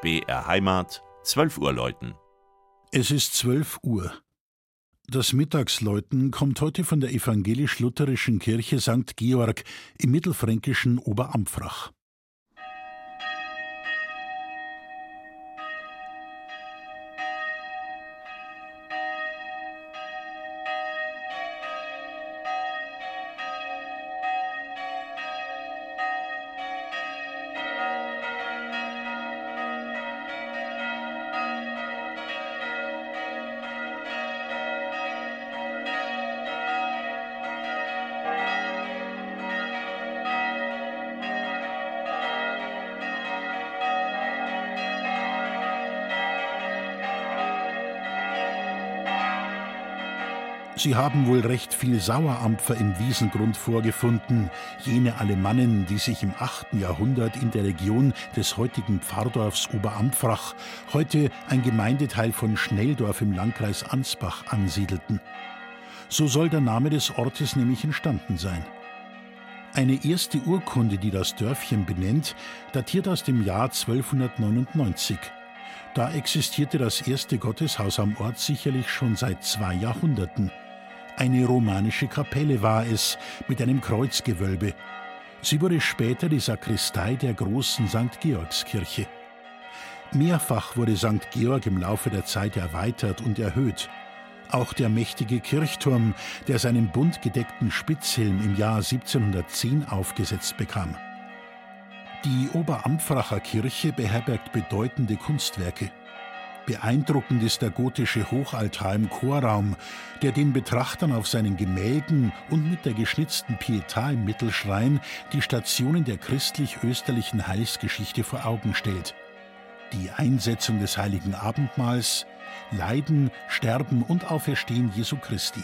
BR Heimat, 12 Uhr läuten. Es ist 12 Uhr. Das Mittagsläuten kommt heute von der evangelisch-lutherischen Kirche St. Georg im mittelfränkischen Oberampfrach. Sie haben wohl recht viel Sauerampfer im Wiesengrund vorgefunden, jene Alemannen, die sich im 8. Jahrhundert in der Region des heutigen Pfarrdorfs Oberampfrach, heute ein Gemeindeteil von Schnelldorf im Landkreis Ansbach, ansiedelten. So soll der Name des Ortes nämlich entstanden sein. Eine erste Urkunde, die das Dörfchen benennt, datiert aus dem Jahr 1299. Da existierte das erste Gotteshaus am Ort sicherlich schon seit zwei Jahrhunderten. Eine romanische Kapelle war es mit einem Kreuzgewölbe. Sie wurde später die Sakristei der großen St. Georgskirche. Mehrfach wurde St. Georg im Laufe der Zeit erweitert und erhöht. Auch der mächtige Kirchturm, der seinen bunt gedeckten Spitzhelm im Jahr 1710 aufgesetzt bekam. Die Oberampfracher Kirche beherbergt bedeutende Kunstwerke. Beeindruckend ist der gotische Hochaltar im Chorraum, der den Betrachtern auf seinen Gemälden und mit der geschnitzten Pietà im Mittelschrein die Stationen der christlich-österlichen Heilsgeschichte vor Augen stellt. Die Einsetzung des heiligen Abendmahls, Leiden, Sterben und Auferstehen Jesu Christi.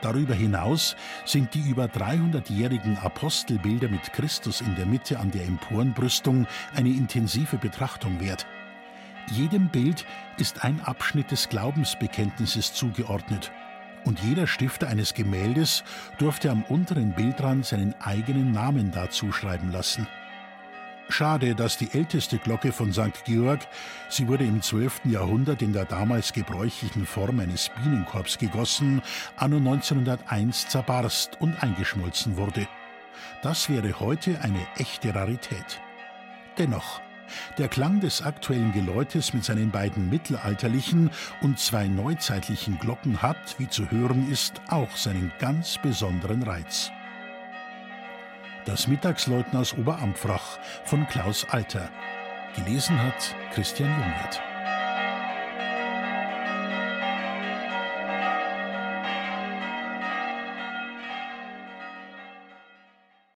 Darüber hinaus sind die über 300-jährigen Apostelbilder mit Christus in der Mitte an der Emporenbrüstung eine intensive Betrachtung wert. Jedem Bild ist ein Abschnitt des Glaubensbekenntnisses zugeordnet. Und jeder Stifter eines Gemäldes durfte am unteren Bildrand seinen eigenen Namen dazu schreiben lassen. Schade, dass die älteste Glocke von St. Georg, sie wurde im 12. Jahrhundert in der damals gebräuchlichen Form eines Bienenkorbs gegossen, anno 1901 zerbarst und eingeschmolzen wurde. Das wäre heute eine echte Rarität. Dennoch, der Klang des aktuellen Geläutes mit seinen beiden mittelalterlichen und zwei neuzeitlichen Glocken hat, wie zu hören ist, auch seinen ganz besonderen Reiz. Das Mittagsläuten aus Oberampfrach von Klaus Alter. Gelesen hat Christian Jungwirth.